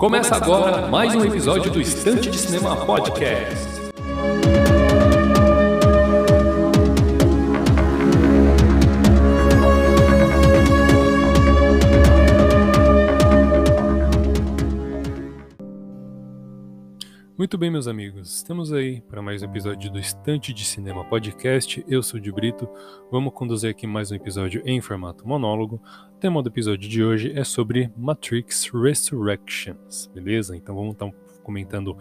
Começa agora mais um episódio do Estante de Cinema Podcast. Muito bem, meus amigos, estamos aí para mais um episódio do Estante de Cinema Podcast. Eu sou o de Brito, vamos conduzir aqui mais um episódio em formato monólogo. O tema do episódio de hoje é sobre Matrix Resurrections, beleza? Então vamos estar comentando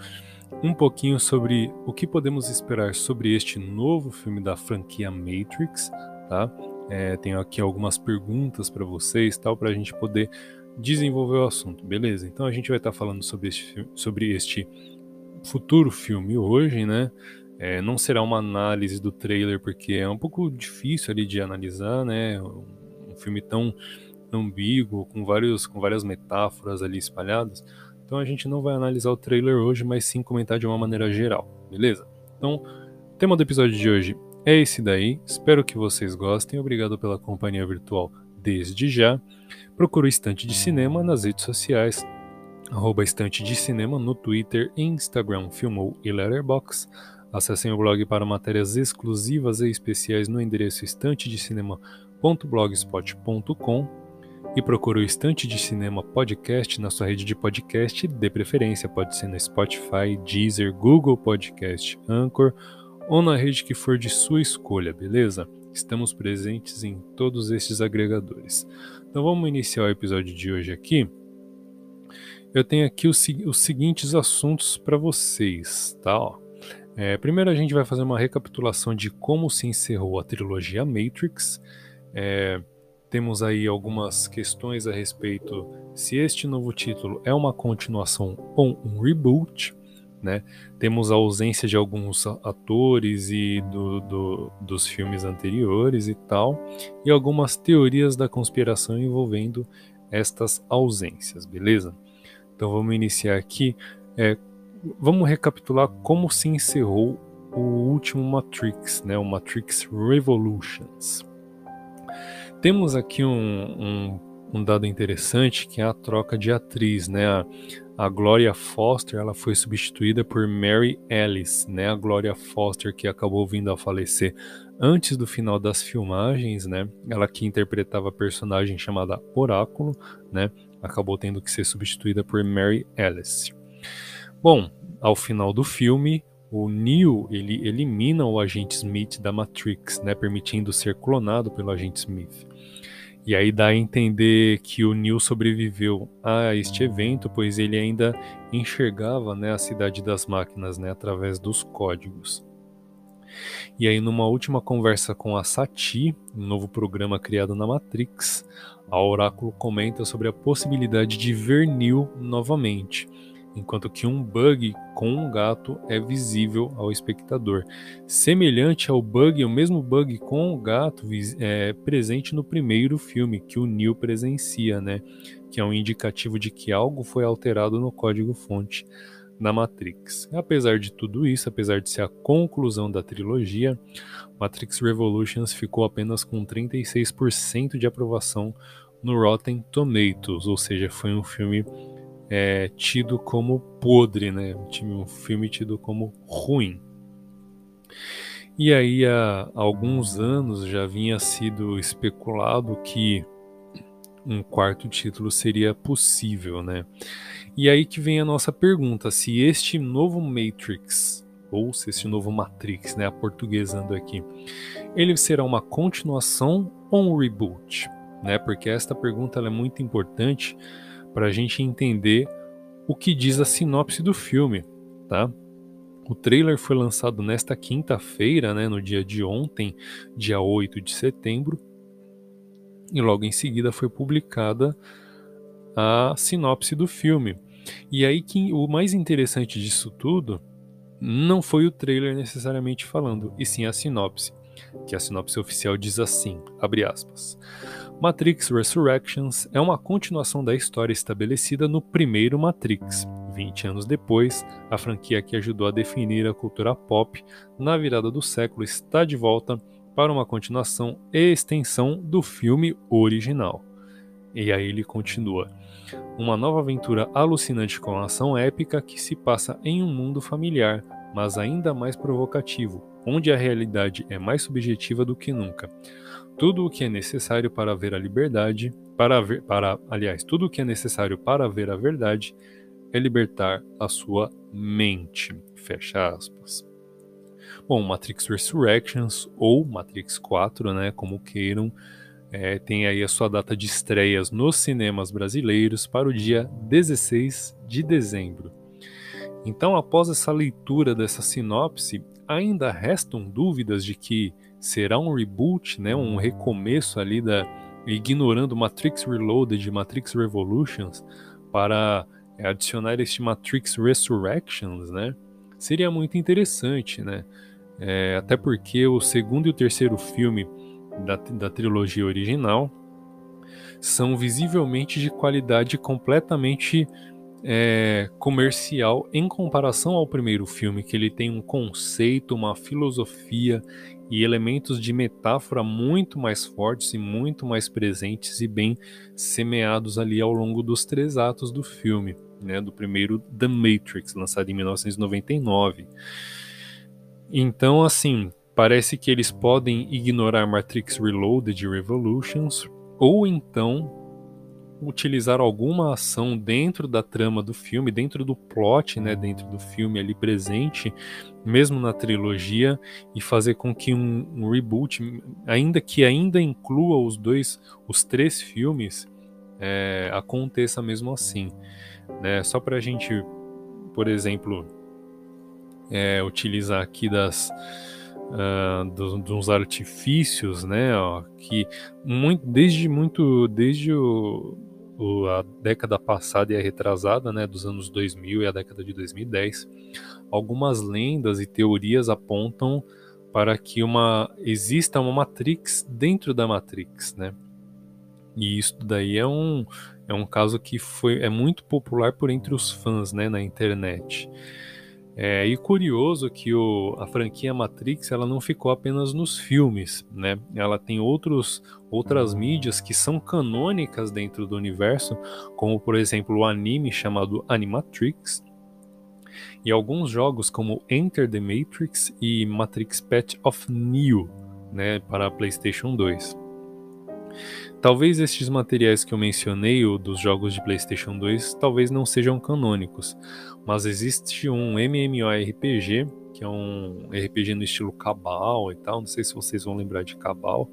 um pouquinho sobre o que podemos esperar sobre este novo filme da franquia Matrix, tá? É, tenho aqui algumas perguntas para vocês, tal, para a gente poder desenvolver o assunto, beleza? Então a gente vai estar falando sobre este, sobre este futuro filme hoje, né? É, não será uma análise do trailer, porque é um pouco difícil ali de analisar, né? Um filme tão ambíguo, com, vários, com várias metáforas ali espalhadas. Então a gente não vai analisar o trailer hoje, mas sim comentar de uma maneira geral, beleza? Então, o tema do episódio de hoje é esse daí. Espero que vocês gostem. Obrigado pela companhia virtual desde já. Procure o Estante de Cinema nas redes sociais, arroba Estante de Cinema no Twitter, Instagram, Filmou e Letterboxd. Acessem o blog para matérias exclusivas e especiais no endereço estantedecinema.blogspot.com e procure o Estante de Cinema Podcast na sua rede de podcast, de preferência pode ser no Spotify, Deezer, Google Podcast, Anchor ou na rede que for de sua escolha, beleza? Estamos presentes em todos estes agregadores. Então vamos iniciar o episódio de hoje aqui eu tenho aqui os, os seguintes assuntos para vocês, tá? Ó. É, primeiro a gente vai fazer uma recapitulação de como se encerrou a trilogia Matrix. É, temos aí algumas questões a respeito se este novo título é uma continuação ou um reboot. Né? Temos a ausência de alguns atores e do, do, dos filmes anteriores e tal, e algumas teorias da conspiração envolvendo estas ausências, beleza? Então vamos iniciar aqui. É, vamos recapitular como se encerrou o último Matrix, né, o Matrix Revolutions. Temos aqui um, um, um, dado interessante que é a troca de atriz, né? A, a Gloria Foster ela foi substituída por Mary Ellis, né? A Gloria Foster que acabou vindo a falecer antes do final das filmagens, né? Ela que interpretava a personagem chamada Oráculo, né? Acabou tendo que ser substituída por Mary Alice. Bom, ao final do filme, o Neo ele elimina o agente Smith da Matrix, né, permitindo ser clonado pelo agente Smith. E aí dá a entender que o Neo sobreviveu a este evento, pois ele ainda enxergava né, a cidade das máquinas né, através dos códigos. E aí, numa última conversa com a Sati, um novo programa criado na Matrix, a Oráculo comenta sobre a possibilidade de ver Neo novamente, enquanto que um bug com um gato é visível ao espectador, semelhante ao bug, o mesmo bug com o gato é, presente no primeiro filme que o Neo presencia, né? Que é um indicativo de que algo foi alterado no código-fonte na Matrix. Apesar de tudo isso, apesar de ser a conclusão da trilogia, Matrix Revolutions ficou apenas com 36% de aprovação no Rotten Tomatoes, ou seja, foi um filme é, tido como podre, né? Um filme tido como ruim. E aí, há alguns anos já vinha sido especulado que um quarto título seria possível, né? E aí que vem a nossa pergunta: se este novo Matrix, ou se este novo Matrix, né, aportuguesando aqui, ele será uma continuação ou um reboot? né? Porque esta pergunta é muito importante para a gente entender o que diz a sinopse do filme, tá? O trailer foi lançado nesta quinta-feira, né, no dia de ontem, dia 8 de setembro, e logo em seguida foi publicada a sinopse do filme. E aí que o mais interessante disso tudo não foi o trailer necessariamente falando, e sim a sinopse, que a sinopse oficial diz assim, abre aspas: Matrix Resurrections é uma continuação da história estabelecida no primeiro Matrix. 20 anos depois, a franquia que ajudou a definir a cultura pop na virada do século está de volta para uma continuação e extensão do filme original. E aí ele continua. Uma nova aventura alucinante com ação épica que se passa em um mundo familiar, mas ainda mais provocativo, onde a realidade é mais subjetiva do que nunca. Tudo o que é necessário para ver a liberdade, para ver, para, aliás, tudo o que é necessário para ver a verdade é libertar a sua mente. Fecha aspas. Bom, Matrix Resurrections ou Matrix 4, né, como queiram, é, tem aí a sua data de estreias nos cinemas brasileiros para o dia 16 de dezembro. Então, após essa leitura dessa sinopse, ainda restam dúvidas de que será um reboot, né, um recomeço ali da ignorando Matrix Reloaded e Matrix Revolutions para é, adicionar este Matrix Resurrections, né? Seria muito interessante, né? É, até porque o segundo e o terceiro filme da, da trilogia original são visivelmente de qualidade completamente é, comercial em comparação ao primeiro filme, que ele tem um conceito, uma filosofia e elementos de metáfora muito mais fortes e muito mais presentes e bem semeados ali ao longo dos três atos do filme, né, do primeiro The Matrix, lançado em 1999. Então, assim, Parece que eles podem ignorar Matrix Reloaded Revolutions ou então utilizar alguma ação dentro da trama do filme, dentro do plot, né, dentro do filme ali presente, mesmo na trilogia, e fazer com que um, um reboot, ainda que ainda inclua os dois, os três filmes, é, aconteça mesmo assim, né? Só para a gente, por exemplo, é, utilizar aqui das uh, dos, dos, artifícios, né, ó, que muito, desde muito, desde o, o, a década passada e a retrasada, né, dos anos 2000 e a década de 2010, algumas lendas e teorias apontam para que uma exista uma Matrix dentro da Matrix, né? E isso daí é um, é um caso que foi, é muito popular por entre os fãs né, na internet. É, e curioso que o, a franquia Matrix ela não ficou apenas nos filmes, né? Ela tem outros, outras mídias que são canônicas dentro do universo, como por exemplo o anime chamado Animatrix, e alguns jogos como Enter the Matrix e Matrix Path of Neo, né, para PlayStation 2. Talvez estes materiais que eu mencionei, dos jogos de PlayStation 2, talvez não sejam canônicos, mas existe um MMORPG, que é um RPG no estilo Cabal e tal, não sei se vocês vão lembrar de Cabal,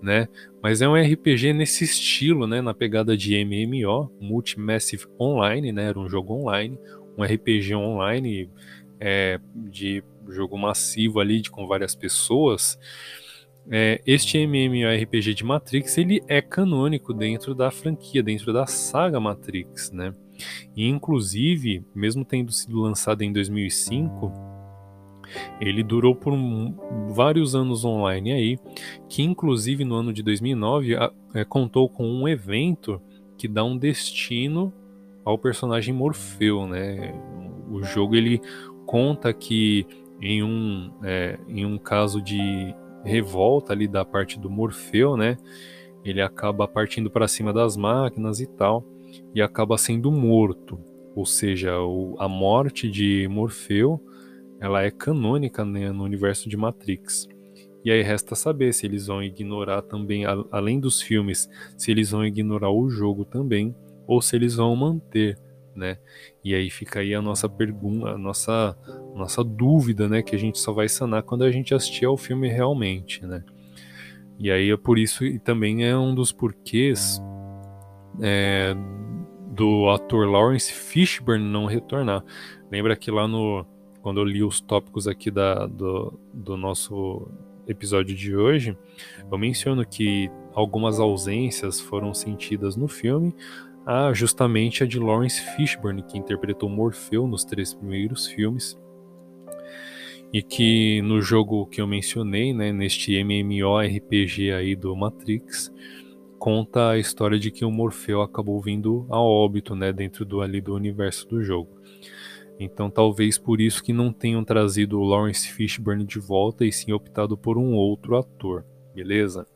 né? Mas é um RPG nesse estilo, né, na pegada de MMO, Multimassive Online, né? Era um jogo online, um RPG online é, de jogo massivo ali de, com várias pessoas é, este MMORPG de Matrix ele é canônico dentro da franquia, dentro da saga Matrix, né? E inclusive, mesmo tendo sido lançado em 2005, ele durou por um, vários anos online aí, que inclusive no ano de 2009 a, é, contou com um evento que dá um destino ao personagem Morfeu, né? O jogo ele conta que em um, é, em um caso de revolta ali da parte do Morfeu, né? Ele acaba partindo para cima das máquinas e tal, e acaba sendo morto. Ou seja, o, a morte de Morfeu, ela é canônica né, no universo de Matrix. E aí resta saber se eles vão ignorar também, a, além dos filmes, se eles vão ignorar o jogo também, ou se eles vão manter né? E aí fica aí a nossa pergunta, a nossa, nossa dúvida, né? Que a gente só vai sanar quando a gente assistir ao filme realmente, né? E aí é por isso, e também é um dos porquês é, do ator Lawrence Fishburne não retornar. Lembra que lá no. Quando eu li os tópicos aqui da, do, do nosso episódio de hoje, eu menciono que algumas ausências foram sentidas no filme, ah, justamente a de Lawrence Fishburne, que interpretou Morfeu nos três primeiros filmes. E que no jogo que eu mencionei, né, neste MMORPG aí do Matrix, conta a história de que o Morfeu acabou vindo a óbito, né, dentro do ali do universo do jogo. Então talvez por isso que não tenham trazido o Lawrence Fishburne de volta e sim optado por um outro ator, beleza?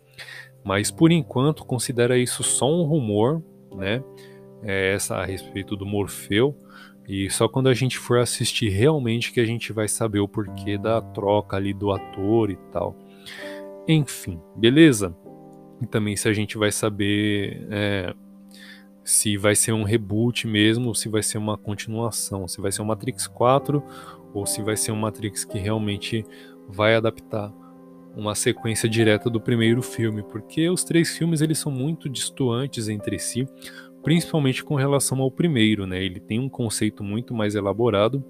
Mas por enquanto considera isso só um rumor, né? É essa a respeito do Morfeu. E só quando a gente for assistir realmente que a gente vai saber o porquê da troca ali do ator e tal. Enfim, beleza? E também se a gente vai saber é, se vai ser um reboot mesmo, se vai ser uma continuação, se vai ser um Matrix 4 ou se vai ser um Matrix que realmente vai adaptar uma sequência direta do primeiro filme, porque os três filmes eles são muito distantes entre si, principalmente com relação ao primeiro, né? Ele tem um conceito muito mais elaborado.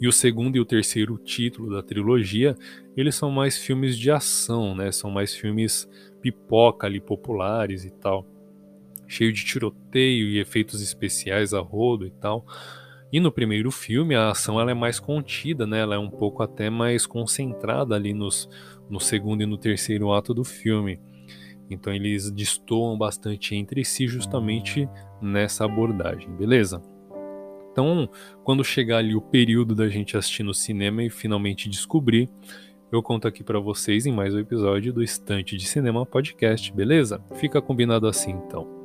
E o segundo e o terceiro título da trilogia, eles são mais filmes de ação, né? São mais filmes pipoca ali populares e tal cheio de tiroteio e efeitos especiais a rodo e tal. E no primeiro filme a ação ela é mais contida, né? Ela é um pouco até mais concentrada ali nos, no segundo e no terceiro ato do filme. Então eles destoam bastante entre si justamente nessa abordagem, beleza? Então, quando chegar ali o período da gente assistir no cinema e finalmente descobrir, eu conto aqui para vocês em mais um episódio do Estante de Cinema Podcast, beleza? Fica combinado assim então.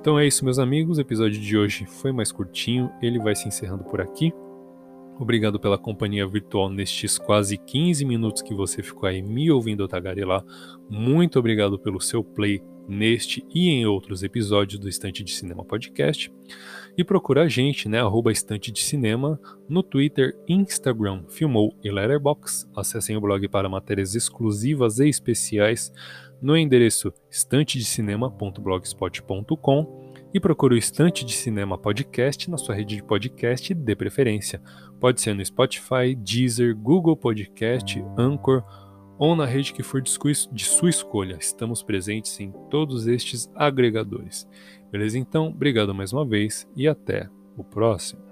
Então é isso, meus amigos. O episódio de hoje foi mais curtinho, ele vai se encerrando por aqui. Obrigado pela companhia virtual nestes quase 15 minutos que você ficou aí me ouvindo tagarelar. Muito obrigado pelo seu play neste e em outros episódios do Estante de Cinema Podcast. E procura a gente, né, arroba Estante de Cinema, no Twitter, Instagram, Filmou e Letterboxd. Acessem o blog para matérias exclusivas e especiais no endereço estantedecinema.blogspot.com e procure o Estante de Cinema Podcast na sua rede de podcast de preferência. Pode ser no Spotify, Deezer, Google Podcast, Anchor ou na rede que for de sua escolha. Estamos presentes em todos estes agregadores. Beleza? Então, obrigado mais uma vez e até o próximo.